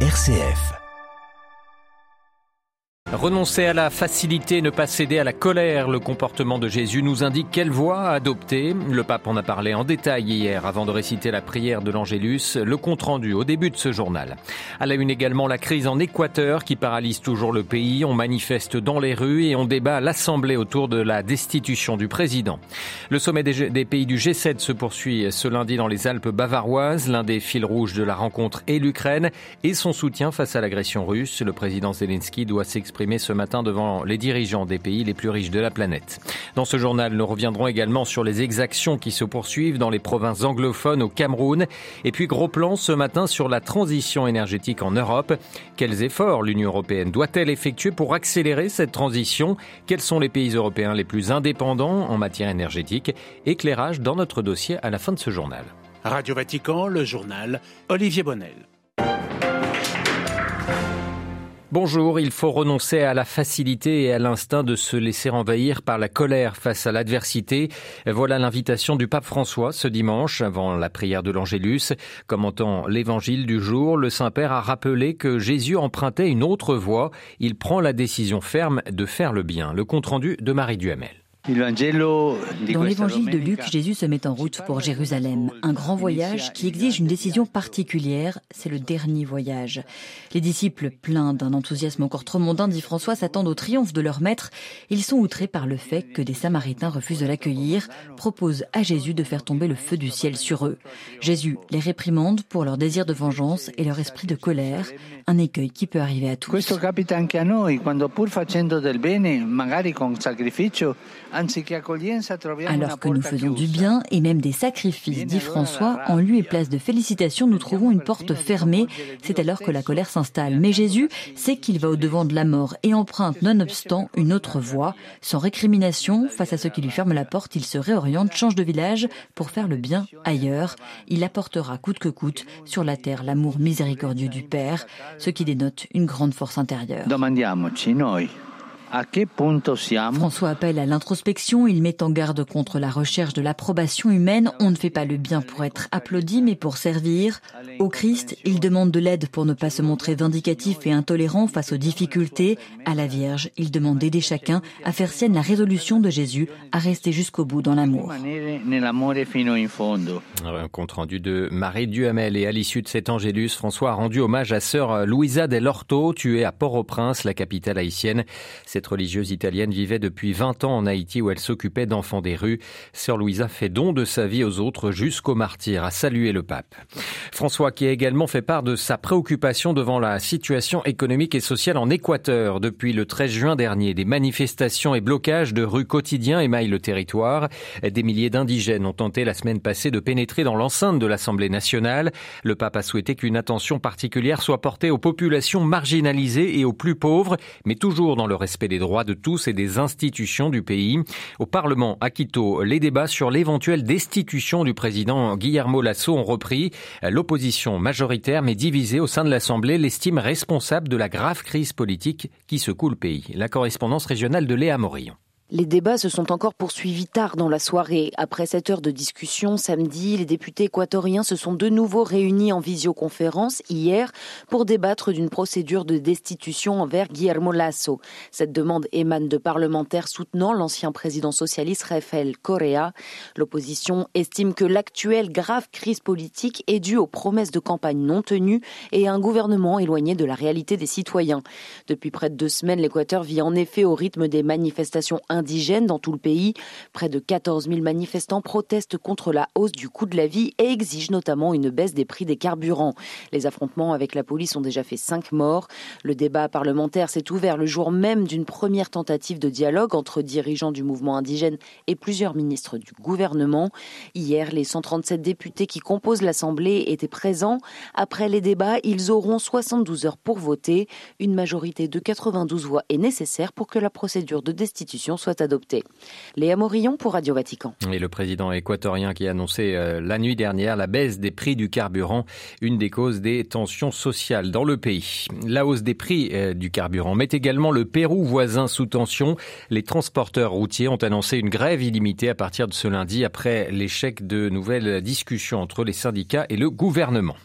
RCF. Renoncer à la facilité, ne pas céder à la colère, le comportement de Jésus nous indique quelle voie adopter. Le pape en a parlé en détail hier avant de réciter la prière de l'Angélus, le compte rendu au début de ce journal. À la une également la crise en Équateur qui paralyse toujours le pays. On manifeste dans les rues et on débat à l'Assemblée autour de la destitution du président. Le sommet des pays du G7 se poursuit ce lundi dans les Alpes bavaroises. L'un des fils rouges de la rencontre est l'Ukraine et son soutien face à l'agression russe. Le président Zelensky doit s'exprimer ce matin devant les dirigeants des pays les plus riches de la planète. Dans ce journal, nous reviendrons également sur les exactions qui se poursuivent dans les provinces anglophones au Cameroun. Et puis gros plan ce matin sur la transition énergétique en Europe. Quels efforts l'Union européenne doit-elle effectuer pour accélérer cette transition? Quels sont les pays européens les plus indépendants en matière énergétique? Éclairage dans notre dossier à la fin de ce journal. Radio Vatican, le journal Olivier Bonnel. Bonjour, il faut renoncer à la facilité et à l'instinct de se laisser envahir par la colère face à l'adversité. Voilà l'invitation du pape François ce dimanche avant la prière de l'Angélus. Commentant l'évangile du jour, le Saint-Père a rappelé que Jésus empruntait une autre voie. Il prend la décision ferme de faire le bien. Le compte-rendu de Marie Duhamel. Dans l'évangile de Luc, Jésus se met en route pour Jérusalem. Un grand voyage qui exige une décision particulière. C'est le dernier voyage. Les disciples, pleins d'un enthousiasme encore trop mondain, dit François, s'attendent au triomphe de leur maître. Ils sont outrés par le fait que des Samaritains refusent de l'accueillir, proposent à Jésus de faire tomber le feu du ciel sur eux. Jésus les réprimande pour leur désir de vengeance et leur esprit de colère, un écueil qui peut arriver à tous. Alors que nous faisons du bien et même des sacrifices, dit François, en lieu et place de félicitations, nous trouvons une porte fermée. C'est alors que la colère s'installe. Mais Jésus sait qu'il va au-devant de la mort et emprunte nonobstant une autre voie. Sans récrimination, face à ceux qui lui ferment la porte, il se réoriente, change de village pour faire le bien ailleurs. Il apportera coûte que coûte sur la terre l'amour miséricordieux du Père, ce qui dénote une grande force intérieure. François appelle à l'introspection, il met en garde contre la recherche de l'approbation humaine. On ne fait pas le bien pour être applaudi, mais pour servir. Au Christ, il demande de l'aide pour ne pas se montrer vindicatif et intolérant face aux difficultés. À la Vierge, il demande d'aider chacun à faire sienne la résolution de Jésus à rester jusqu'au bout dans l'amour. Un compte rendu de Marie Duhamel et à l'issue de cet Angélus, François a rendu hommage à sœur Louisa del Orto, tuée à Port-au-Prince, la capitale haïtienne. Cette religieuse italienne vivait depuis 20 ans en Haïti où elle s'occupait d'enfants des rues. Sœur Louisa fait don de sa vie aux autres jusqu'au martyr, a salué le pape. François qui a également fait part de sa préoccupation devant la situation économique et sociale en Équateur. Depuis le 13 juin dernier, des manifestations et blocages de rues quotidiens émaillent le territoire. Des milliers d'indigènes ont tenté la semaine passée de pénétrer dans l'enceinte de l'Assemblée nationale. Le pape a souhaité qu'une attention particulière soit portée aux populations marginalisées et aux plus pauvres, mais toujours dans le respect des droits de tous et des institutions du pays. Au Parlement à Quito, les débats sur l'éventuelle destitution du président Guillermo Lasso ont repris. L'opposition majoritaire mais divisée au sein de l'Assemblée l'estime responsable de la grave crise politique qui secoue le pays. La correspondance régionale de Léa Morillon. Les débats se sont encore poursuivis tard dans la soirée. Après cette heure de discussion samedi, les députés équatoriens se sont de nouveau réunis en visioconférence hier pour débattre d'une procédure de destitution envers Guillermo Lasso. Cette demande émane de parlementaires soutenant l'ancien président socialiste Rafael Correa. L'opposition estime que l'actuelle grave crise politique est due aux promesses de campagne non tenues et à un gouvernement éloigné de la réalité des citoyens. Depuis près de deux semaines, l'Équateur vit en effet au rythme des manifestations indigènes dans tout le pays. Près de 14 000 manifestants protestent contre la hausse du coût de la vie et exigent notamment une baisse des prix des carburants. Les affrontements avec la police ont déjà fait cinq morts. Le débat parlementaire s'est ouvert le jour même d'une première tentative de dialogue entre dirigeants du mouvement indigène et plusieurs ministres du gouvernement. Hier, les 137 députés qui composent l'Assemblée étaient présents. Après les débats, ils auront 72 heures pour voter. Une majorité de 92 voix est nécessaire pour que la procédure de destitution soit soit. Léa Morillon pour Radio Vatican. Et le président équatorien qui a annoncé euh, la nuit dernière la baisse des prix du carburant, une des causes des tensions sociales dans le pays. La hausse des prix euh, du carburant met également le Pérou voisin sous tension. Les transporteurs routiers ont annoncé une grève illimitée à partir de ce lundi après l'échec de nouvelles discussions entre les syndicats et le gouvernement.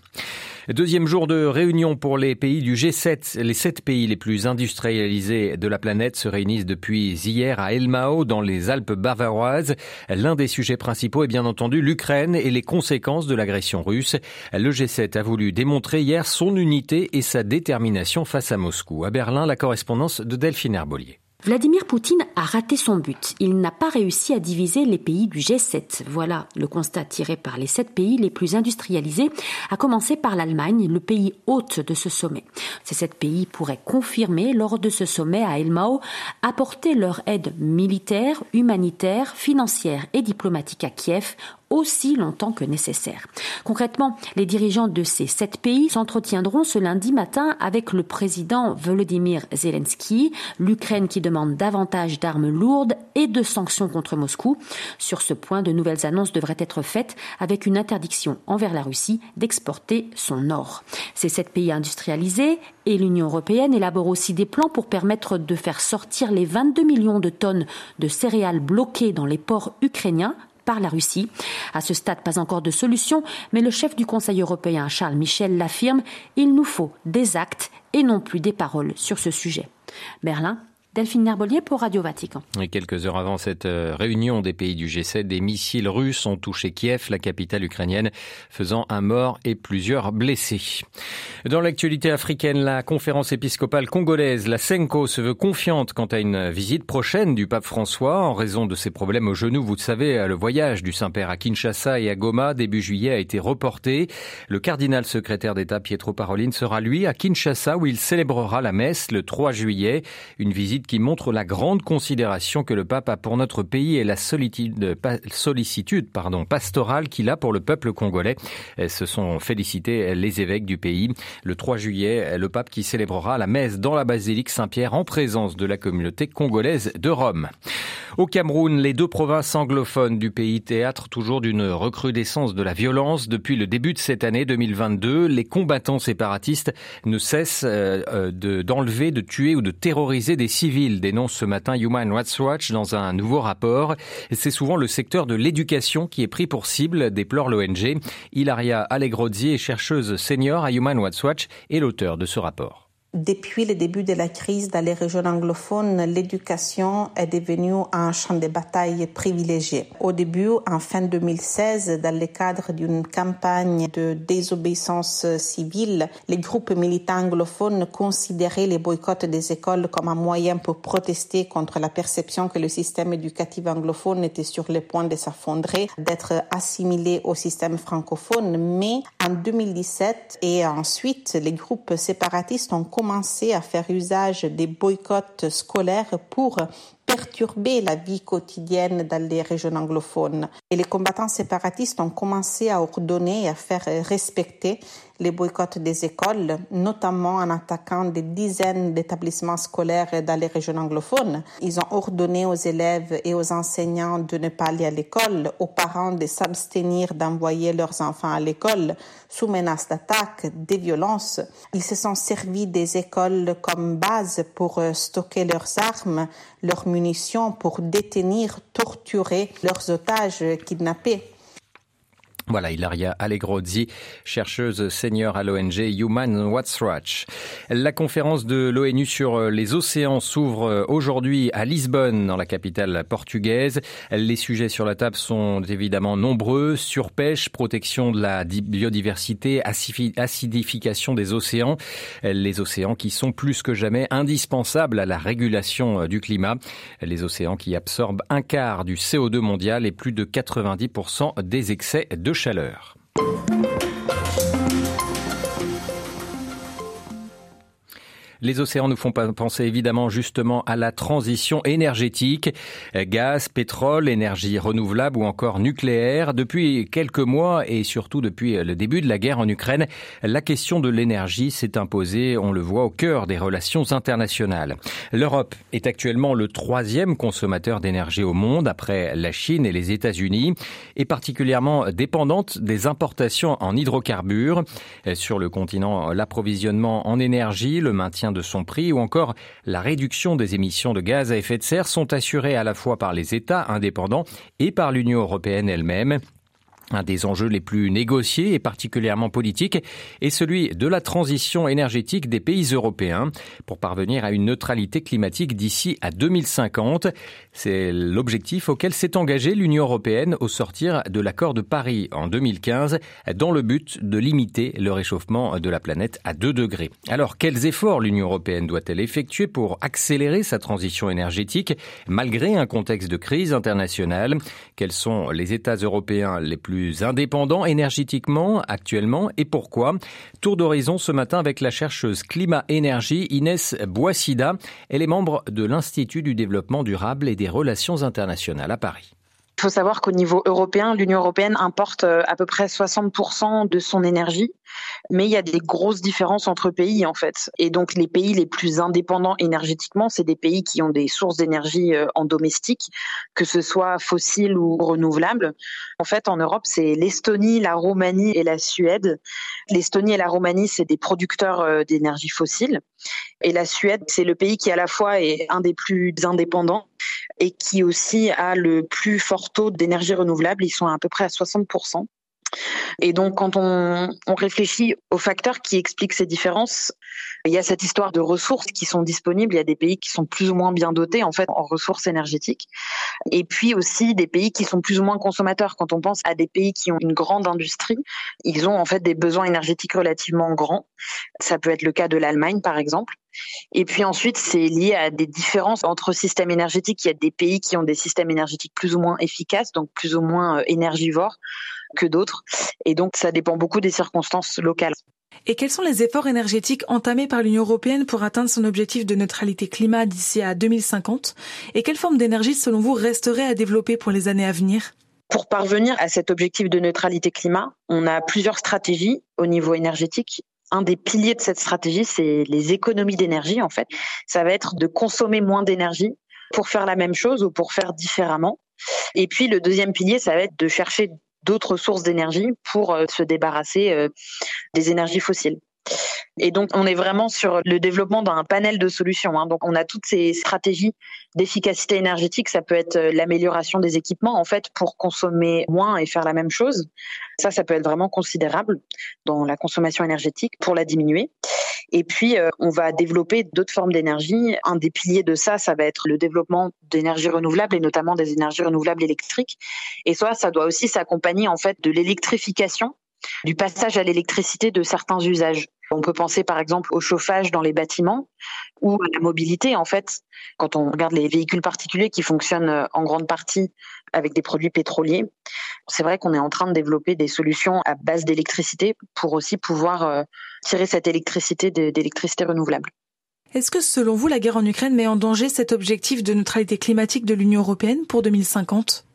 Deuxième jour de réunion pour les pays du G7. Les sept pays les plus industrialisés de la planète se réunissent depuis hier à Elmao, dans les Alpes bavaroises. L'un des sujets principaux est bien entendu l'Ukraine et les conséquences de l'agression russe. Le G7 a voulu démontrer hier son unité et sa détermination face à Moscou. À Berlin, la correspondance de Delphine Herbolier. Vladimir Poutine a raté son but. Il n'a pas réussi à diviser les pays du G7. Voilà le constat tiré par les sept pays les plus industrialisés, à commencer par l'Allemagne, le pays hôte de ce sommet. Ces sept pays pourraient confirmer, lors de ce sommet à Elmao, apporter leur aide militaire, humanitaire, financière et diplomatique à Kiev aussi longtemps que nécessaire. Concrètement, les dirigeants de ces sept pays s'entretiendront ce lundi matin avec le président Volodymyr Zelensky, l'Ukraine qui demande davantage d'armes lourdes et de sanctions contre Moscou. Sur ce point, de nouvelles annonces devraient être faites avec une interdiction envers la Russie d'exporter son or. Ces sept pays industrialisés et l'Union européenne élaborent aussi des plans pour permettre de faire sortir les 22 millions de tonnes de céréales bloquées dans les ports ukrainiens par la Russie. À ce stade, pas encore de solution, mais le chef du Conseil européen, Charles Michel, l'affirme, il nous faut des actes et non plus des paroles sur ce sujet. Berlin, Delphine Nerbolier pour Radio Vatican. Et quelques heures avant cette euh, réunion des pays du G7, des missiles russes ont touché Kiev, la capitale ukrainienne, faisant un mort et plusieurs blessés. Dans l'actualité africaine, la conférence épiscopale congolaise, la SENCO, se veut confiante quant à une visite prochaine du pape François en raison de ses problèmes au genou. Vous le savez, le voyage du Saint-Père à Kinshasa et à Goma début juillet a été reporté. Le cardinal secrétaire d'État Pietro Parolin sera lui à Kinshasa où il célébrera la messe le 3 juillet. Une qui montre la grande considération que le pape a pour notre pays et la sollicitude pardon, pastorale qu'il a pour le peuple congolais. Se sont félicités les évêques du pays. Le 3 juillet, le pape qui célébrera la messe dans la basilique Saint-Pierre en présence de la communauté congolaise de Rome. Au Cameroun, les deux provinces anglophones du pays théâtre toujours d'une recrudescence de la violence depuis le début de cette année 2022. Les combattants séparatistes ne cessent euh, euh, d'enlever, de tuer ou de terroriser des civils dénonce ce matin Human Rights Watch dans un nouveau rapport. C'est souvent le secteur de l'éducation qui est pris pour cible, déplore l'ONG. Ilaria Allegrozzi chercheuse senior à Human Rights Watch et l'auteur de ce rapport. Depuis le début de la crise dans les régions anglophones, l'éducation est devenue un champ de bataille privilégié. Au début, en fin 2016, dans le cadre d'une campagne de désobéissance civile, les groupes militants anglophones considéraient les boycotts des écoles comme un moyen pour protester contre la perception que le système éducatif anglophone était sur le point de s'affondrer, d'être assimilé au système francophone. Mais en 2017 et ensuite, les groupes séparatistes ont à faire usage des boycotts scolaires pour perturber la vie quotidienne dans les régions anglophones. Et les combattants séparatistes ont commencé à ordonner et à faire respecter les boycotts des écoles, notamment en attaquant des dizaines d'établissements scolaires dans les régions anglophones. Ils ont ordonné aux élèves et aux enseignants de ne pas aller à l'école, aux parents de s'abstenir d'envoyer leurs enfants à l'école sous menace d'attaque, des violences. Ils se sont servis des écoles comme base pour euh, stocker leurs armes, leurs munitions, pour détenir, torturer leurs otages kidnappés. Voilà, Ilaria Allegrozzi, chercheuse senior à l'ONG Human Watch. La conférence de l'ONU sur les océans s'ouvre aujourd'hui à Lisbonne, dans la capitale portugaise. Les sujets sur la table sont évidemment nombreux. Surpêche, protection de la biodiversité, acidification des océans. Les océans qui sont plus que jamais indispensables à la régulation du climat. Les océans qui absorbent un quart du CO2 mondial et plus de 90% des excès de chaleur. Les océans nous font penser évidemment justement à la transition énergétique, gaz, pétrole, énergie renouvelable ou encore nucléaire. Depuis quelques mois et surtout depuis le début de la guerre en Ukraine, la question de l'énergie s'est imposée, on le voit, au cœur des relations internationales. L'Europe est actuellement le troisième consommateur d'énergie au monde après la Chine et les États-Unis et particulièrement dépendante des importations en hydrocarbures. Sur le continent, l'approvisionnement en énergie, le maintien de son prix ou encore la réduction des émissions de gaz à effet de serre sont assurées à la fois par les États indépendants et par l'Union européenne elle-même. Un des enjeux les plus négociés et particulièrement politiques est celui de la transition énergétique des pays européens pour parvenir à une neutralité climatique d'ici à 2050. C'est l'objectif auquel s'est engagée l'Union européenne au sortir de l'accord de Paris en 2015 dans le but de limiter le réchauffement de la planète à 2 degrés. Alors quels efforts l'Union européenne doit-elle effectuer pour accélérer sa transition énergétique malgré un contexte de crise internationale? Quels sont les États européens les plus indépendants énergétiquement actuellement et pourquoi? Tour d'horizon ce matin avec la chercheuse climat-énergie Inès Boissida. Elle est membre de l'Institut du développement durable et des relations internationales à Paris. Il faut savoir qu'au niveau européen, l'Union européenne importe euh, à peu près 60% de son énergie, mais il y a des grosses différences entre pays en fait. Et donc les pays les plus indépendants énergétiquement, c'est des pays qui ont des sources d'énergie euh, en domestique, que ce soit fossiles ou renouvelables. En fait, en Europe, c'est l'Estonie, la Roumanie et la Suède. L'Estonie et la Roumanie, c'est des producteurs euh, d'énergie fossile. Et la Suède, c'est le pays qui à la fois est un des plus indépendants et qui aussi a le plus fort taux d'énergie renouvelable. Ils sont à peu près à 60%. Et donc, quand on, on, réfléchit aux facteurs qui expliquent ces différences, il y a cette histoire de ressources qui sont disponibles. Il y a des pays qui sont plus ou moins bien dotés en fait en ressources énergétiques, et puis aussi des pays qui sont plus ou moins consommateurs. Quand on pense à des pays qui ont une grande industrie, ils ont en fait des besoins énergétiques relativement grands. Ça peut être le cas de l'Allemagne, par exemple. Et puis ensuite, c'est lié à des différences entre systèmes énergétiques. Il y a des pays qui ont des systèmes énergétiques plus ou moins efficaces, donc plus ou moins euh, énergivores que d'autres. Et donc, ça dépend beaucoup des circonstances locales. Et quels sont les efforts énergétiques entamés par l'Union européenne pour atteindre son objectif de neutralité climat d'ici à 2050 Et quelle forme d'énergie, selon vous, resterait à développer pour les années à venir? Pour parvenir à cet objectif de neutralité climat, on a plusieurs stratégies au niveau énergétique un des piliers de cette stratégie, c'est les économies d'énergie, en fait. Ça va être de consommer moins d'énergie pour faire la même chose ou pour faire différemment. Et puis, le deuxième pilier, ça va être de chercher d'autres sources d'énergie pour euh, se débarrasser euh, des énergies fossiles. Et donc, on est vraiment sur le développement d'un panel de solutions. Hein. Donc, on a toutes ces stratégies d'efficacité énergétique. Ça peut être euh, l'amélioration des équipements, en fait, pour consommer moins et faire la même chose. Ça, ça peut être vraiment considérable dans la consommation énergétique pour la diminuer. Et puis, euh, on va développer d'autres formes d'énergie. Un des piliers de ça, ça va être le développement d'énergies renouvelables et notamment des énergies renouvelables électriques. Et soit ça doit aussi s'accompagner en fait de l'électrification du passage à l'électricité de certains usages. On peut penser par exemple au chauffage dans les bâtiments ou à la mobilité en fait. Quand on regarde les véhicules particuliers qui fonctionnent euh, en grande partie avec des produits pétroliers, c'est vrai qu'on est en train de développer des solutions à base d'électricité pour aussi pouvoir euh, tirer cette électricité d'électricité renouvelable. Est-ce que selon vous, la guerre en Ukraine met en danger cet objectif de neutralité climatique de l'Union européenne pour 2050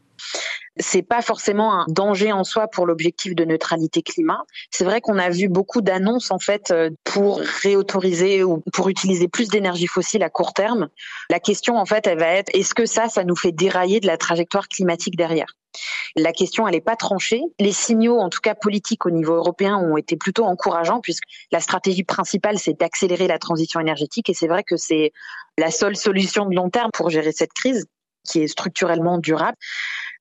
c'est pas forcément un danger en soi pour l'objectif de neutralité climat. C'est vrai qu'on a vu beaucoup d'annonces en fait euh, pour réautoriser ou pour utiliser plus d'énergie fossile à court terme. La question en fait, elle va être est-ce que ça, ça nous fait dérailler de la trajectoire climatique derrière? La question, elle n'est pas tranchée. Les signaux, en tout cas politiques au niveau européen, ont été plutôt encourageants puisque la stratégie principale, c'est d'accélérer la transition énergétique et c'est vrai que c'est la seule solution de long terme pour gérer cette crise qui est structurellement durable.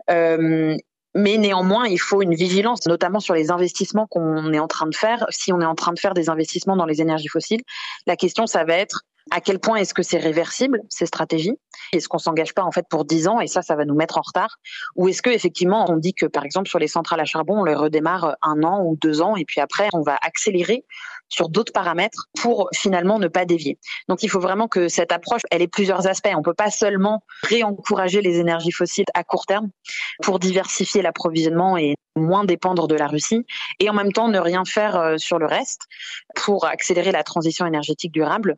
Euh, mais néanmoins, il faut une vigilance, notamment sur les investissements qu'on est en train de faire. Si on est en train de faire des investissements dans les énergies fossiles, la question, ça va être à quel point est-ce que c'est réversible ces stratégies? Est-ce qu'on s'engage pas en fait pour 10 ans et ça, ça va nous mettre en retard? Ou est-ce que effectivement on dit que par exemple sur les centrales à charbon, on les redémarre un an ou deux ans et puis après on va accélérer sur d'autres paramètres pour finalement ne pas dévier. Donc il faut vraiment que cette approche, elle ait plusieurs aspects. On peut pas seulement réencourager les énergies fossiles à court terme pour diversifier l'approvisionnement et moins dépendre de la Russie et en même temps ne rien faire euh, sur le reste pour accélérer la transition énergétique durable.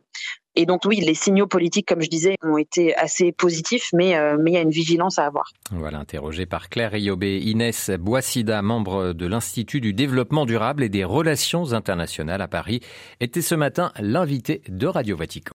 Et donc oui, les signaux politiques, comme je disais, ont été assez positifs, mais, euh, mais il y a une vigilance à avoir. Voilà, interrogé par Claire Iobé, Inès Boissida, membre de l'Institut du développement durable et des relations internationales à Paris, était ce matin l'invité de Radio Vatican.